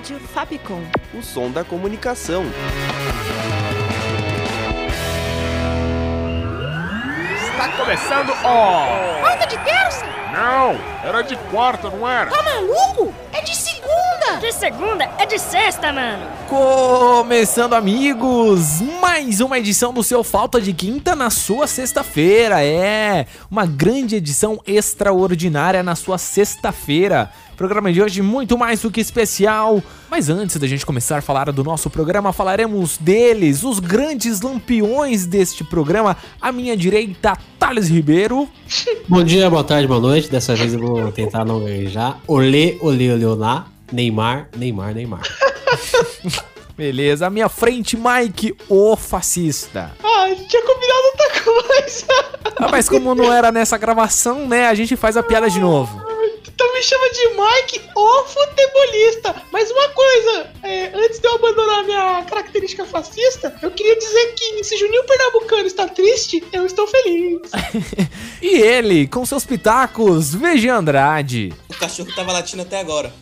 Rádio Fapcom. O som da comunicação. Está começando, ó! Pauta de terça? Não, era de quarta, não era? Tá maluco? É de segunda! De segunda é de sexta, mano. Começando, amigos, mais uma edição do seu Falta de Quinta na sua sexta-feira. É uma grande edição extraordinária na sua sexta-feira. Programa de hoje muito mais do que especial. Mas antes da gente começar a falar do nosso programa, falaremos deles, os grandes lampiões deste programa. À minha direita, Thales Ribeiro. Bom dia, boa tarde, boa noite. Dessa vez eu vou tentar não gaguejar. Olê, olê, olê, olá. Neymar, Neymar, Neymar. Beleza, à minha frente, Mike, o fascista. Ah, a gente tinha combinado outra coisa. Ah, mas como não era nessa gravação, né, a gente faz a piada de novo. Então me chama de Mike, o futebolista. Mas uma coisa, é, antes de eu abandonar minha característica fascista, eu queria dizer que se Juninho Pernambucano está triste, eu estou feliz. E ele, com seus pitacos, VG Andrade. O cachorro tava latindo até agora.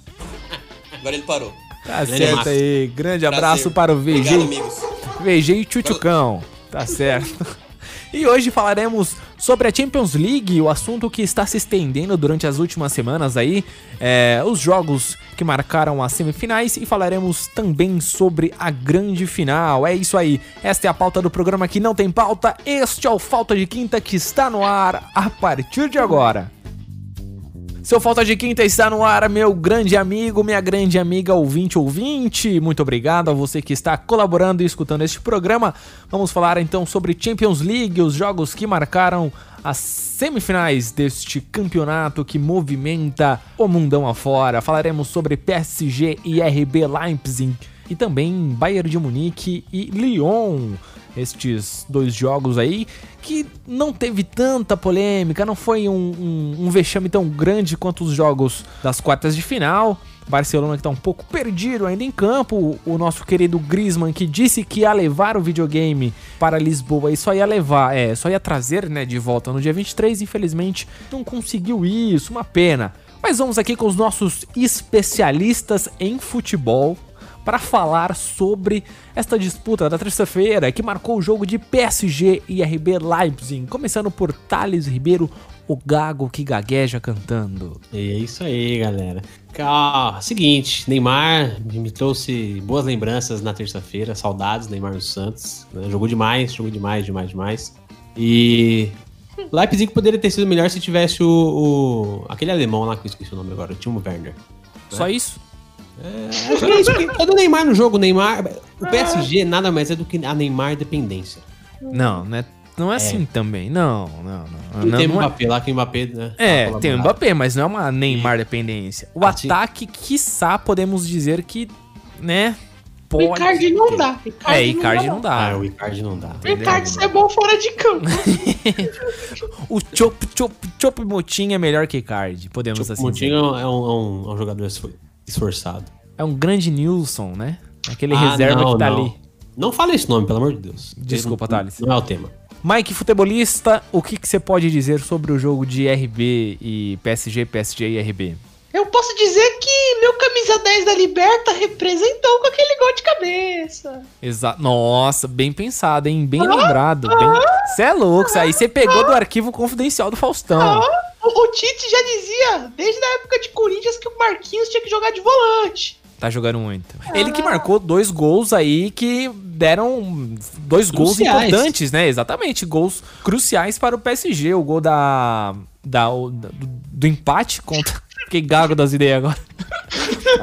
Agora ele parou. Tá Grande certo aí, grande Prazer. abraço para o Obrigado, VG, amigos. VG e Tchutchucão. Tá certo. E hoje falaremos sobre a Champions League, o assunto que está se estendendo durante as últimas semanas aí, é, os jogos que marcaram as semifinais e falaremos também sobre a grande final. É isso aí, esta é a pauta do programa que não tem pauta, este é o Falta de Quinta que está no ar a partir de agora. Seu Falta de Quinta está no ar, meu grande amigo, minha grande amiga ouvinte ouvinte. Muito obrigado a você que está colaborando e escutando este programa. Vamos falar então sobre Champions League, os jogos que marcaram as semifinais deste campeonato que movimenta o mundão afora. Falaremos sobre PSG e RB Leipzig e também Bayern de Munique e Lyon estes dois jogos aí, que não teve tanta polêmica, não foi um, um, um vexame tão grande quanto os jogos das quartas de final. Barcelona que tá um pouco perdido ainda em campo. O nosso querido Griezmann que disse que ia levar o videogame para Lisboa e só ia levar, é, só ia trazer, né, de volta no dia 23, infelizmente não conseguiu isso, uma pena. Mas vamos aqui com os nossos especialistas em futebol para falar sobre esta disputa da terça-feira que marcou o jogo de PSG e RB Leipzig. Começando por Thales Ribeiro, o gago que gagueja cantando. É isso aí, galera. Ah, seguinte, Neymar me trouxe boas lembranças na terça-feira, saudades Neymar no Santos. né? Jogou demais, jogou demais, demais, demais. E Leipzig poderia ter sido melhor se tivesse o, o- aquele alemão lá que eu esqueci o nome agora, o Timo Werner. Só isso? Acho que é isso, Cadê o Neymar no jogo? O Neymar, o PSG nada mais é do que a Neymar dependência. Não, né? Não é, assim também. Não, não, não. Não, não, tem o não é- Mbappé lá, que o Mbappé, né? É, tem o. Mbappé, mas não é uma Neymar dependência. O sim. ataque, quiçá, podemos dizer que, né, O pode... Icardi não dá. É, Icardi não dá. Ah, o Icardi não dá. O Icardi é bom fora de campo. O Chop Chop Chop Motinho é melhor que Icardi, podemos Tipo, assim o Moutinho dizer. é um, é um- é um jogador esfor- esforçado. É um grande Nilson, né? Aquele Ah, reserva não, que tá não. ali. Não fala esse nome, pelo amor de Deus. Desculpa, não, Thales. Não é o tema. Mike, futebolista, o que, que você pode dizer sobre o jogo de RB e PSG, PSG e RB? Eu posso dizer que meu camisa 10 da Liberta representou com aquele gol de cabeça. Exato. Nossa, bem pensado, hein? Bem lembrado. Você é louco, isso aí você pegou do arquivo confidencial do Faustão. Ah, o, o Tite já dizia, desde a época de Corinthians, que o Marquinhos tinha que jogar de volante. Tá jogando muito. Ele que marcou dois gols aí que deram dois gols Cruciais. importantes, né? Exatamente, gols cruciais para o PSG. O gol da, da o- da- do, do empate contra. Fiquei gago das ideias agora.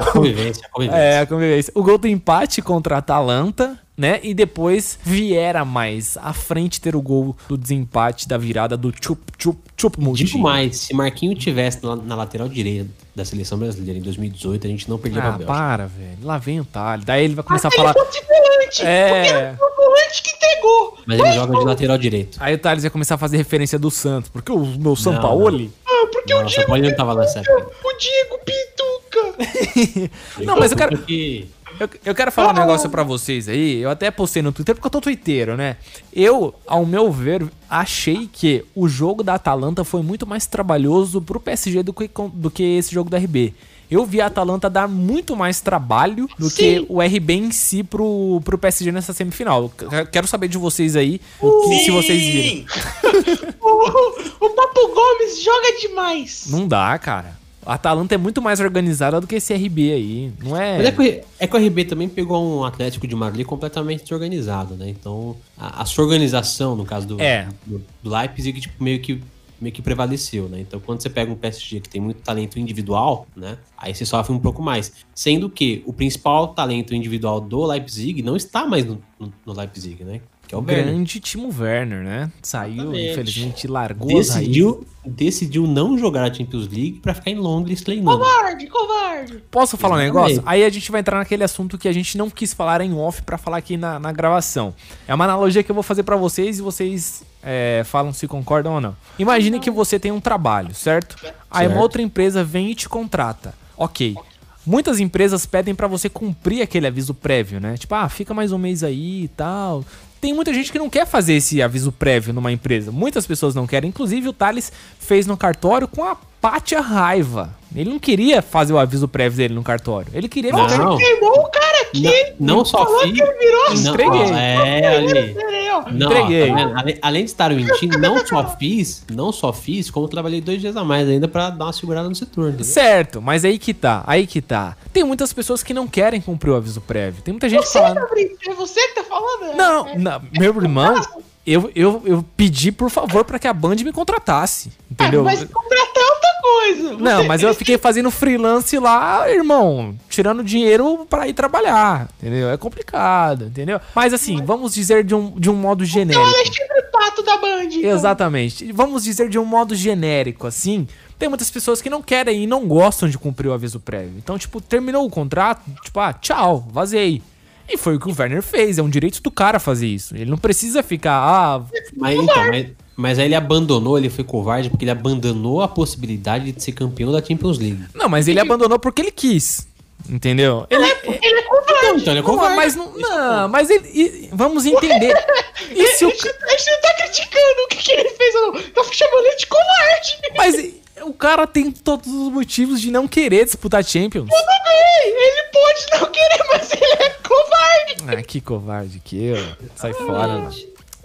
A convivência, a convivência. É, a convivência. O gol do empate contra a Atalanta, né? E depois Viera mais à frente ter o gol do desempate da virada do Chup Chup Chup Digo mais, se Marquinho tivesse na, na lateral direita da seleção brasileira em 2018, a gente não perdia Ah, Bélgica. para, velho. Lá vem o Thales. Daí ele vai começar a Ele falar. volante. É. Porque o volante que entregou. Mas ele joga de lateral direito. Aí o Thales vai começar a fazer referência do Santos. Porque o meu Não, Sampaoli. Ah, porque Não, o o Diego Sampaoli não tava lá época. O Diego Pituca. Não, mas eu quero. Que... Eu, eu quero falar um negócio pra vocês aí. Eu até postei no Twitter porque eu tô twitteiro, né? Eu, ao meu ver, achei que o jogo da Atalanta foi muito mais trabalhoso pro PSG do que, do que esse jogo do RB. Eu vi a Atalanta dar muito mais trabalho do Sim. que o RB em si pro, pro PSG nessa semifinal. Quero saber de vocês aí, o que, se vocês viram. O, o Papo Gomes joga demais. Não dá, cara. A Atalanta é muito mais organizada do que esse RB aí. Não é. Mas é que, o- é que o RB também pegou um Atlético de Madrid completamente desorganizado, né? Então, a, a sua organização, no caso do, É. do, do Leipzig, tipo, meio que meio que prevaleceu, né? Então, quando você pega um PSG que tem muito talento individual, né? Aí você sofre um pouco mais. Sendo que o principal talento individual do Leipzig não está mais no, no, no Leipzig, né? Que é o o Werner. grande Timo Werner, né? Saiu, Exatamente. infelizmente, largou. Decidiu, decidiu não jogar a Champions League pra ficar em Londres treinando. Covarde, covarde. Posso falar um Exatamente. negócio? Aí a gente vai entrar naquele assunto que a gente não quis falar em off pra falar aqui na, na gravação. É uma analogia que eu vou fazer pra vocês e vocês é, falam se concordam ou não. Imagine que você tem um trabalho, certo? Aí uma Certo. outra empresa vem e te contrata. Ok. Muitas empresas pedem pra você cumprir aquele aviso prévio, né? Tipo, ah, fica mais um mês aí e tal. Tem muita gente que não quer fazer esse aviso prévio numa empresa. Muitas pessoas não querem. Inclusive, o Thales fez no cartório com a pátia raiva. Ele não queria fazer o aviso prévio dele no cartório. Ele queria Não. ficar- Queimou o cara aqui. Não, não só falou fiz. que ele virou não, Entreguei. é, ali. Não, Entreguei. tá além, de estar mentindo, não só fiz, não só fiz, como trabalhei dois dias a mais ainda pra dar uma segurada no setor. entendeu? Certo, mas aí que tá, aí que tá. Tem muitas pessoas que não querem cumprir o aviso prévio. Tem muita gente Você, falando. Fabrício, é você que tá falando? Não, É, não, meu irmão, eu, eu, eu pedi por favor pra que a Band me contratasse. Entendeu? Mas contratar é outra coisa. Não, Você- mas eu fiquei fazendo freelance lá, irmão, tirando dinheiro pra ir trabalhar, entendeu? É complicado, entendeu? Mas assim, vamos dizer de um, de um modo É o genérico. Alexandre Pato da Band. então. Exatamente. Vamos dizer de um modo genérico, assim. Tem muitas pessoas que não querem e não gostam de cumprir o aviso prévio. Então, tipo, terminou o contrato, tipo, ah, tchau, vazei. E foi o que o Werner fez, é um direito do cara fazer isso. Ele não precisa ficar, ah, Mas, então, mas, mas aí ele abandonou, ele foi covarde, porque ele abandonou a possibilidade de ser campeão da Champions League. não, mas ele abandonou porque ele quis. Entendeu? Ele, Ele é covarde. Então ele é não, covarde. mas não, não, mas ele, e- vamos entender. E se A o, gente, a gente não tá criticando o que, que ele fez ou não. Tá chamando ele de covarde. mas o cara tem todos os motivos de não querer disputar Champions. Tudo bem, ele pode não querer, mas ele é covarde. Ah, que covarde que eu. Sai fora, mano.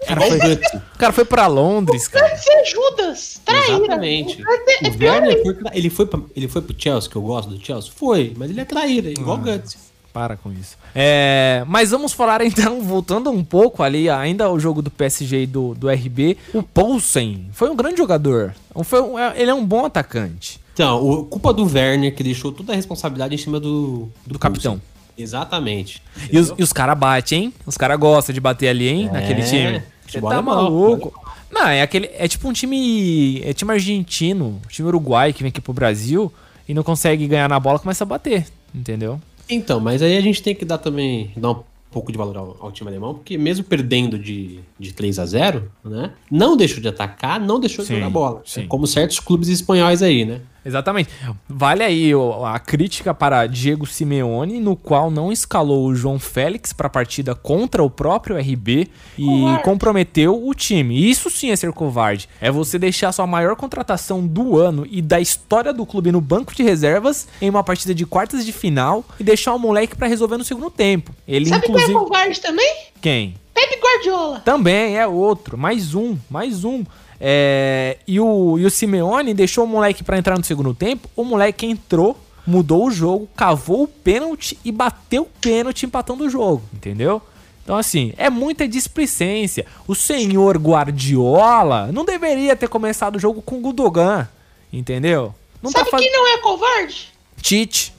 É o Guts. O cara foi pra Londres, cara. Deve ser Judas, traíra. Exatamente. É, é O Werner foi, ele, foi pra, ele foi pro Chelsea, que eu gosto do Chelsea? Foi, mas ele é traíra, igual o Guts. Para com isso. É, mas vamos falar então, voltando um pouco ali, ainda ao jogo do PSG e do, do RB. O Poulsen foi um grande jogador. Foi um- é- ele é um bom atacante. Então, o, culpa do Werner, que deixou toda a responsabilidade em cima do... Do capitão. Exatamente. E os, e os caras batem, hein? Os caras gostam de bater ali, hein? É, naquele time. Você tá é maluco. Não, é aquele. É tipo um time. É time argentino, time uruguai que vem aqui pro Brasil e não consegue ganhar na bola, começa a bater. Entendeu? Então, mas aí a gente tem que dar também, dar um pouco de valor ao, ao time alemão, porque mesmo perdendo de, de 3 a 0 né? Não deixou de atacar, não deixou Sim, de jogar bola. sim. É como certos clubes espanhóis aí, né? Exatamente. Vale aí a crítica para Diego Simeone, no qual não escalou o João Félix para a partida contra o próprio RB e Covarde. comprometeu o time. Isso sim é ser covarde. É você deixar sua maior contratação do ano e da história do clube no banco de reservas em uma partida de quartas de final e deixar o moleque para resolver no segundo tempo. Ele Sabe quem inclusive é covarde também? quem? Pepe Guardiola. Também é outro, mais um, mais um. É, e, o, e o Simeone deixou o moleque pra entrar no segundo tempo. O moleque entrou, mudou o jogo, cavou o pênalti e bateu o pênalti empatando o jogo, entendeu? Então, assim, é muita displicência. O senhor Guardiola não deveria ter começado o jogo com o Gudogan, entendeu? Não Sabe tá fazendo. quem não é covarde? Tite.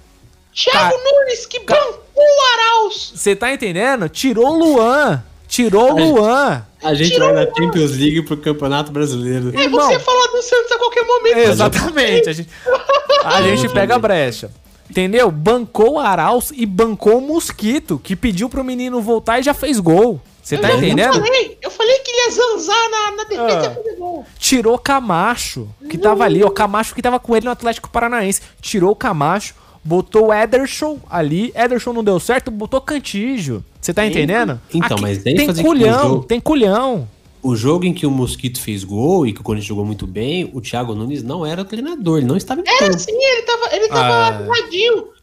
Thiago Cara- Nunes, que Ca- bom. o Arauz. Você tá entendendo? Tirou o Luan. Tirou o. Luan. A gente Tirou vai na o- Champions League pro Campeonato Brasileiro. É Irmão. você falar do Santos a qualquer momento. Exatamente. A gente, a gente pega a brecha. Entendeu? Bancou o Arauz e bancou o Mosquito, que pediu pro menino voltar e já fez gol. Você tá Eu entendendo? falei, eu falei que ele ia zanzar na, na defesa Ah. e ia fazer gol. Tirou Camacho, que tava ali, ó. Camacho que tava com ele no Atlético Paranaense. Tirou o Camacho, botou o Ederson ali. Ederson não deu certo, botou Cantígio. Você tá entendendo? Então, mas tem que culhão, usou- tem culhão. O jogo em que o Mosquito fez gol e que o Corinthians jogou muito bem, o Thiago Nunes não era o treinador, ele não estava em Era campo. assim, ele tava, ele tava Ah.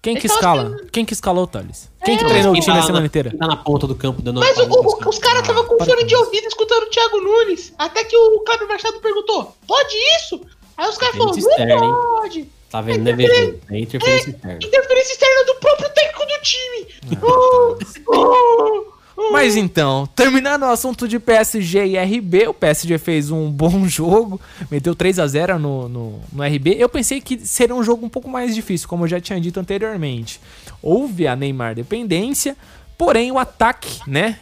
Quem que escala? Quem que escalou, Thales? Quem que É, treinou o time tá a semana na- inteira? tá na ponta do campo dando Mas o- o- os caras estavam com fone de ouvido escutando o Thiago Nunes. Até que o Cláudio Machado perguntou: pode isso? Aí os caras falaram: não pode. Tá vendo, né, VG? É interferência interna. Interferência externa do próprio técnico do time. Oh, oh, oh. Mas então, terminando o assunto de PSG e RB, o PSG fez um bom jogo, meteu 3 a 0 no, no, no RB. Eu pensei que seria um jogo um pouco mais difícil, como eu já tinha dito anteriormente. Houve a Neymar dependência, porém o ataque, né?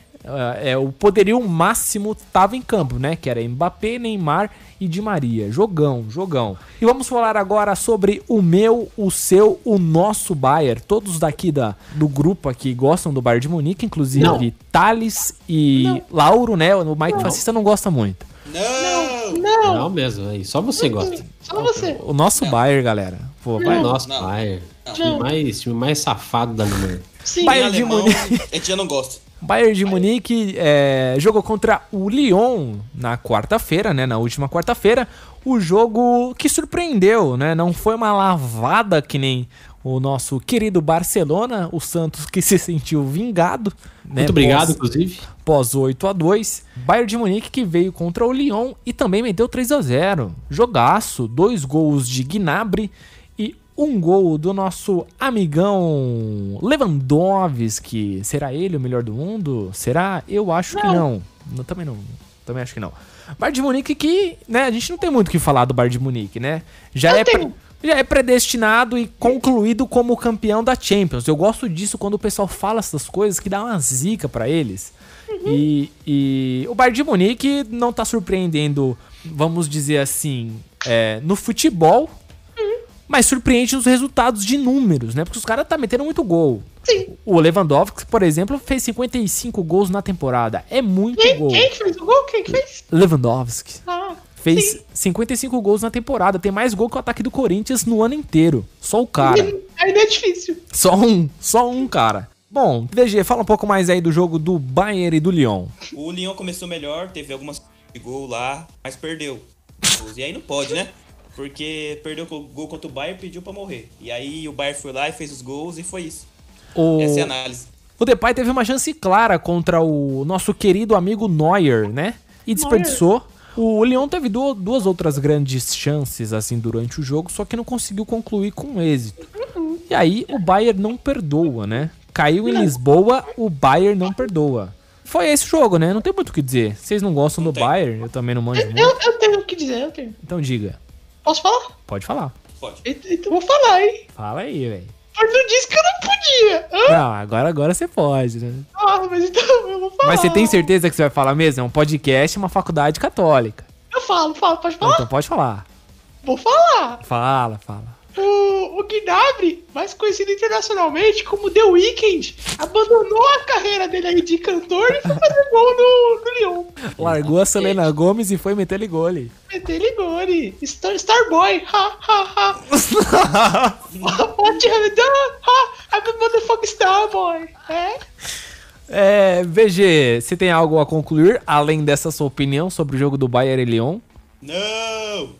É, o poderio máximo estava em campo, né? Que era Mbappé, Neymar e Di Maria. Jogão, jogão. E vamos falar agora sobre o meu, o seu, o nosso Bayern. Todos daqui da, do grupo aqui gostam do Bayern de Munique, inclusive Não. Thales e Lauro, né? O Mike Fascista não gosta muito. Não! Não, Não mesmo, aí. Só você gosta. só você. O nosso Bayern, galera. Pô, vai. Nossa, Não. Bayern. Não. Time mais, time mais safado da Alemanha. Sim. Bayern Em de alemão, Munique. a gente já não gosta. Bayern de Munique é, jogou contra o Lyon na quarta-feira, né? Na última quarta-feira. O jogo que surpreendeu, né? Não foi uma lavada que nem o nosso querido Barcelona, o Santos que se sentiu vingado. né, Muito obrigado, pós- inclusive. pós 8 a 2 Bayern de Munique que veio contra o Lyon e também meteu 3 a 0 Jogaço, dois gols de Gnabry um gol do nosso amigão Lewandowski. Será ele o melhor do mundo? Será? Eu acho que não. não. Também não. Também acho que não. Bayern de Munique que, né, a gente não tem muito o que falar do Bayern de Munique, né? Já Eu é tenho. já é predestinado e concluído como campeão da Champions. Eu gosto disso quando o pessoal fala essas coisas que dá uma zica pra eles. E, e o Bayern de Munique não tá surpreendendo, vamos dizer assim, é, no futebol, mas surpreende nos resultados de números, né? Porque os caras tá metendo muito gol. Sim. O Lewandowski, por exemplo, fez 55 gols na temporada. É muito Quem, gol. quem que fez o gol? Quem que fez? Lewandowski Ah, fez sim. 55 gols na temporada. Tem mais gol que o ataque do Corinthians no ano inteiro. Só o cara. Ainda é difícil. Só um, só um cara. Bom, DG, fala um pouco mais aí do jogo do Bayern e do Lyon. O Lyon começou melhor, teve algumas de gol lá, mas perdeu. E aí não pode, né? Porque perdeu o gol contra o Bayern e pediu pra morrer. E aí o Bayern foi lá e fez os gols e foi isso. O, Essa é a análise. o Depay teve uma chance clara contra o nosso querido amigo Neuer, né? E desperdiçou. O Lyon teve du- duas outras grandes chances assim durante o jogo, só que não conseguiu concluir com êxito. E aí o Bayern não perdoa, né? Caiu em Lisboa, o Bayern não perdoa. Foi esse o jogo, né? Não tem muito o que dizer. Vocês não gostam do tem. Bayern, eu também não manjo muito. Eu, eu tenho o que dizer, eu tenho. Então diga. Posso falar? Pode falar. Pode. Então então eu vou falar, hein? Fala aí, velho. Mas eu disse que eu não podia. Hã? Não, agora, agora você pode, né? Ah, mas então eu vou falar. Mas você tem certeza que você vai falar mesmo? É um podcast, uma faculdade católica. Eu falo, falo, pode falar? Então pode falar. Vou falar. Fala, fala. O, o Gnabry, mais conhecido internacionalmente como The Weeknd, abandonou a carreira dele aí de cantor e foi fazer gol no, no Lyon. Largou a Selena Gomes e foi meter ele gole. Meteu gol ali. Star, Starboy. Ha, ha, ha. What you have done? Ha, I'm a motherfucking Starboy. É? É, VG, você tem algo a concluir além dessa sua opinião sobre o jogo do Bayern e Lyon? Não!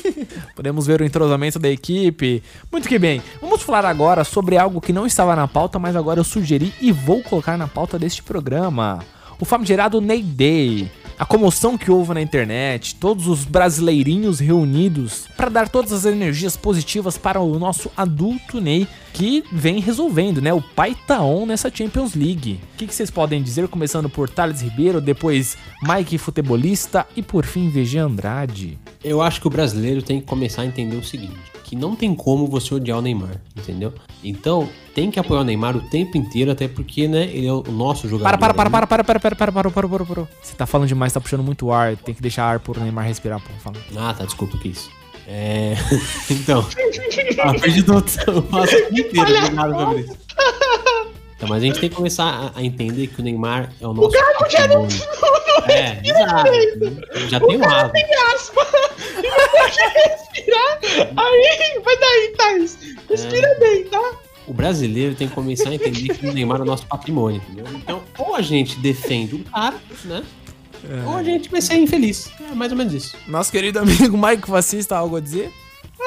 Podemos ver o entrosamento da equipe. Muito que bem. Vamos falar agora sobre algo que não estava na pauta, mas agora eu sugeri e vou colocar na pauta deste programa. O famigerado Ney Day. A comoção que houve na internet, todos os brasileirinhos reunidos para dar todas as energias positivas para o nosso adulto Ney, que vem resolvendo, né? O pai tá on nessa Champions League. O que, que vocês podem dizer, começando por Thales Ribeiro, depois Mike Futebolista e por fim VG Andrade? Eu acho que o brasileiro tem que começar a entender o seguinte: que não tem como você odiar o Neymar, entendeu? Então, tem que apoiar o Neymar o tempo inteiro, até porque, né, ele é o nosso jogador. Para, para, para, para, para, para, para, para, para, para, para. Você tá falando demais, tá puxando muito ar. Tem que deixar ar pro Neymar respirar, pô. Fala. Ah, tá, desculpa, que isso. É. então. ah, perdi todo o passo inteiro. Obrigado, Fabrício. Então, mas a gente tem que começar a, a entender que o Neymar é o nosso. O Gago já não, patrimônio. não, não É, exato. Já tem um asma. tem asma. E não pode respirar. Aí, vai daí, Thais. Respira É. bem, tá? O brasileiro tem que começar a entender que o Neymar é o nosso patrimônio, entendeu? Então, ou a gente defende o cara, né? Ou a gente vai ser infeliz. É mais ou menos isso. Nosso querido amigo Mike Fascista, algo a dizer?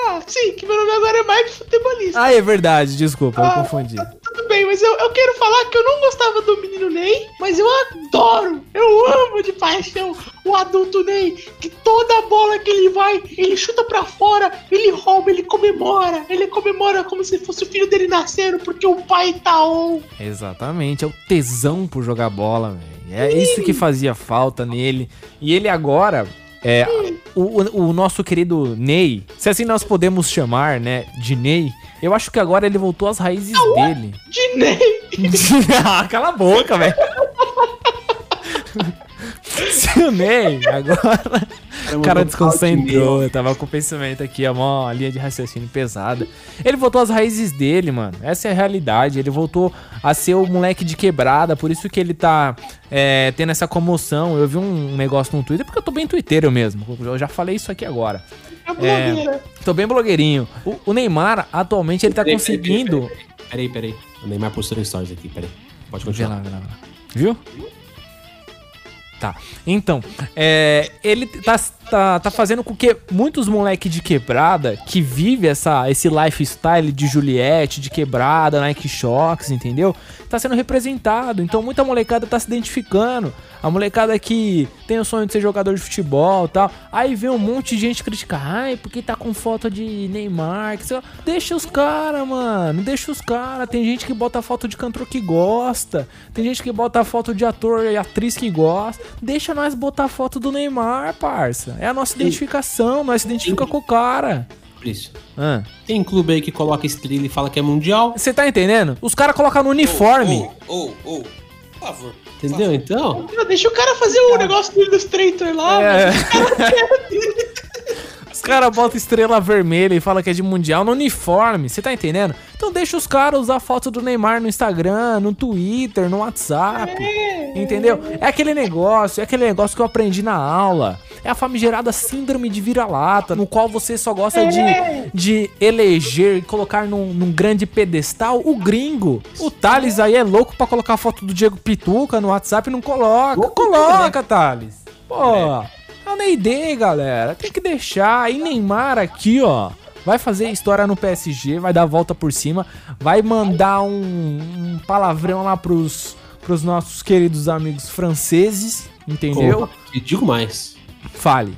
Ah, sim, que meu nome agora é Mike Futebolista. Ah, é verdade, desculpa, eu Ah, confundi. tá eu, quero falar que eu não gostava do menino Ney, mas eu adoro, eu amo de paixão o adulto Ney, que toda bola que ele vai, ele chuta pra fora, ele rouba, ele comemora, ele comemora como se fosse o filho dele nascendo, porque o pai tá on. Exatamente, é o tesão por jogar bola, velho. É isso que fazia falta nele. E ele agora, é, o, o- nosso querido Ney, se assim nós podemos chamar, né, de Ney, eu acho que agora ele voltou às raízes dele. De Ney. ah, cala a boca, velho. Se o Ney agora. O cara desconcentrou, eu tava com o pensamento aqui, a mó linha de raciocínio pesada. Ele voltou às raízes dele, mano. Essa é a realidade. Ele voltou a ser o moleque de quebrada, por isso que ele tá é, tendo essa comoção. Eu vi um negócio no Twitter, porque eu tô bem twitteiro mesmo. Eu já falei isso aqui agora. A blogueira. Tô bem blogueirinho. O, o Neymar, atualmente, ele tá Peraí, peraí, conseguindo. Peraí, peraí. O Neymar postou stories aqui, peraí. Pode Vê continuar. lá, vê lá, vê lá. Viu? Tá. Então, é, ele tá, tá, tá fazendo com que muitos moleque de quebrada que vive essa, esse lifestyle de Juliette, de quebrada, Nike Shocks, entendeu? Tá sendo representado. Então, muita molecada tá se identificando. A molecada que tem o sonho de ser jogador de futebol e tal. Aí vem um monte de gente criticar. Ai, porque tá com foto de Neymar. Que sei lá. Deixa os caras, mano. Deixa os caras. Tem gente que bota foto de cantor que gosta. Tem gente que bota foto de ator e atriz que gosta. Deixa nós botar foto do Neymar, parça. É a nossa identificação. Nós se identifica com o cara. Fabrício. Ah. Tem clube aí que coloca estrela e fala que é mundial. Você tá entendendo? Os caras colocam no uniforme. Ô, ô, ô, por favor. Entendeu? Então, Deixa o cara fazer o negócio do Illustrator lá, É. mano. Os caras botam estrela vermelha e falam que é de mundial no uniforme, você tá entendendo? Então deixa os caras usar foto do Neymar no Instagram, no Twitter, no WhatsApp. Entendeu? É aquele negócio, é aquele negócio que eu aprendi na aula. É a famigerada síndrome de vira-lata, no qual você só gosta de, de eleger e colocar num, num grande pedestal o gringo. O Thales aí é louco pra colocar a foto do Diego Pituca no WhatsApp e não coloca. Coloca, Thales. Pô, é o Neidê, galera. Tem que deixar. E Neymar aqui, ó. Vai fazer história no PSG, vai dar a volta por cima, vai mandar um, um palavrão lá pros, pros nossos queridos amigos franceses, entendeu? Opa, e digo mais. Fale.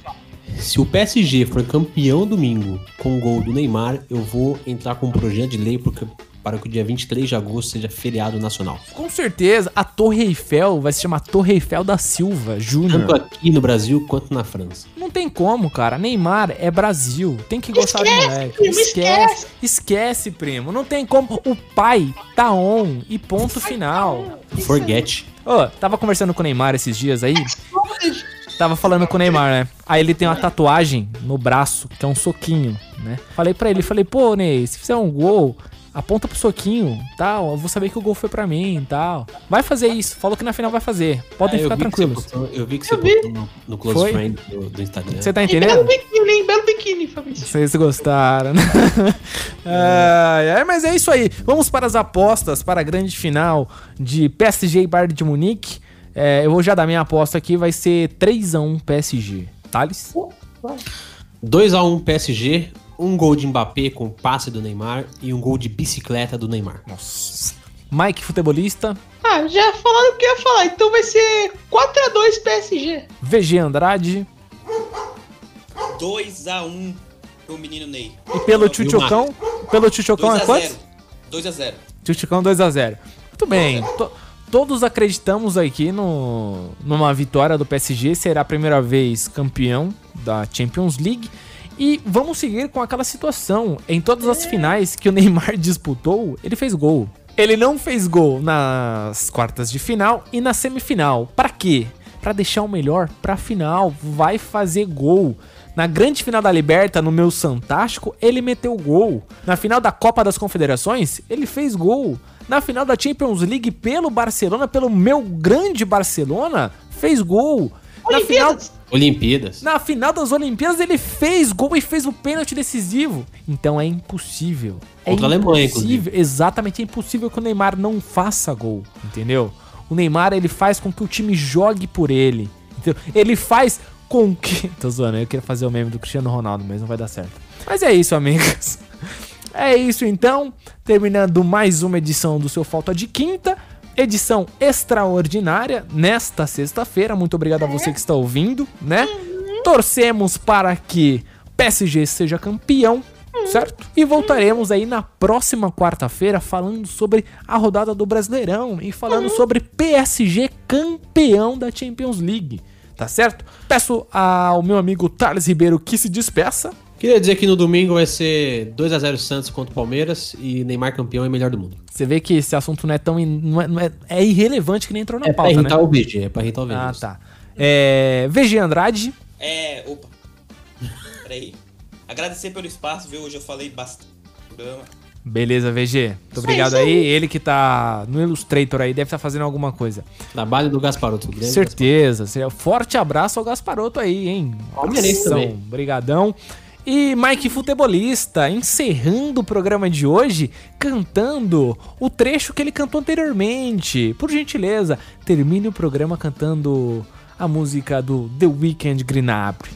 Se o PSG for campeão domingo com o gol do Neymar, eu vou entrar com um projeto de lei porque, para que o dia 23 de agosto seja feriado nacional. Com certeza, a Torre Eiffel vai se chamar Torre Eiffel da Silva Tanto Júnior. aqui no Brasil quanto na França. Não tem como, cara. Neymar é Brasil. Tem que gostar do Esquece, moleque. primo, Esquece. Esquece, primo. Não tem como. O pai tá on e ponto final. Forget. Ô, tava conversando com o Neymar esses dias aí. Tava falando com o Neymar, né? Aí ele tem uma tatuagem no braço, que é um soquinho, né? Falei pra ele, falei, pô, Ney, se fizer um gol, aponta pro soquinho, tal. Eu vou saber que o gol foi pra mim, tal. Vai fazer isso. Falou que na final vai fazer. Podem Ah, ficar tranquilos. eu vi que você Eu vi. postou no, no Close Foi? Friend do, do Instagram. Você tá E belo entendendo? biquíni, hein? Belo biquíni, Fabrício. Vocês gostaram, né? Ai, ai, mas é isso aí. Vamos para as apostas para a grande final de PSG e Bayern de Munique. É, eu vou já dar minha aposta aqui, vai ser 3x1 PSG. Thales? 2x1 PSG, um gol de Mbappé com passe do Neymar e um gol de bicicleta do Neymar. Nossa. Mike, futebolista. Ah, já falaram o que eu ia falar, então vai ser 4x2 PSG. VG Andrade. 2x1 pro menino Ney. E pelo Tchutchucão? Pelo Tchutchucão é quanto? 2x0. Tchutchucão 2x0. Muito bem. To- todos acreditamos aqui no, numa vitória do PSG. Será a primeira vez campeão da Champions League. E vamos seguir com aquela situação. Em todas as finais que o Neymar disputou, ele fez gol. Ele não fez gol nas quartas de final e na semifinal. Pra quê? Pra deixar o melhor pra final. Vai fazer gol. Na grande final da Liberta, no meu Santástico, ele meteu gol. Na final da Copa das Confederações, ele fez gol. Na final da Champions League pelo Barcelona, pelo meu grande Barcelona, fez gol. Na final, Olimpíadas. Olimpíadas. na final das Olimpíadas ele fez gol e fez o pênalti decisivo. Então é impossível. É Contra a Alemanha, impossível. Exatamente, é impossível que o Neymar não faça gol, entendeu? O Neymar ele faz com que o time jogue por ele. Entendeu? Ele faz com que. Tô zoando, eu queria fazer o meme do Cristiano Ronaldo, mas não vai dar certo. Mas é isso, amigos. É isso então. Terminando mais uma edição do seu Falta de Quinta. Edição extraordinária nesta sexta-feira. Muito obrigado a você que está ouvindo, né? Torcemos para que PSG seja campeão, certo? E voltaremos aí na próxima quarta-feira falando sobre a rodada do Brasileirão e falando sobre PSG campeão da Champions League, tá certo? Peço ao meu amigo Thales Ribeiro que se despeça. Queria dizer que no domingo vai ser 2x0 Santos contra o Palmeiras e Neymar campeão é melhor do mundo. Você vê que esse assunto não é tão. in- Não é, não é- é irrelevante que nem entrou na É pra pauta, né? irritar o VG, é pra irritar o VG. Ah, tá. É, VG Andrade. É, opa. Peraí. Agradecer pelo espaço, viu? Hoje eu falei bastante programa. Beleza, VG. Muito obrigado aí. Ele que tá no Illustrator aí deve estar fazendo alguma coisa. Trabalho do Gasparoto. grande Certeza. Seria- Forte abraço ao Gasparoto aí, hein? Palmeirense também. Brigadão. E Mike Futebolista, encerrando o programa de hoje, cantando o trecho que ele cantou anteriormente. Por gentileza, termine o programa cantando a música do The Weeknd Greenabre.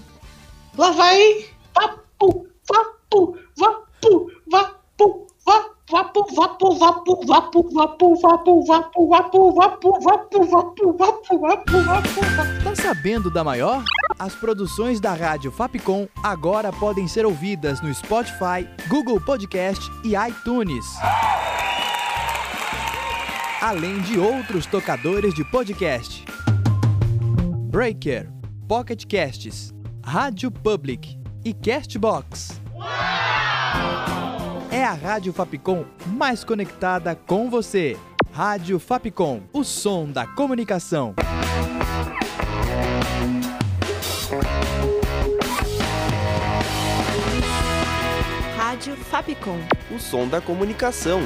Lá vai. Vapu, vapu, vapu, vapu, vapu, vapu, vapu, vapu, vapu, vapu, vapu, vapu, vapu, vapu, vapu, vapu, vapu, vapu. Tá sabendo da maior? As produções da Rádio Fapcom agora podem ser ouvidas no Spotify, Google Podcast e iTunes. Além de outros tocadores de podcast. Breaker, Pocket Casts, Rádio Public e Castbox. É a Rádio Fapcom mais conectada com você. Rádio Fapcom, o som da comunicação. Rádio Fapcom. O som da comunicação.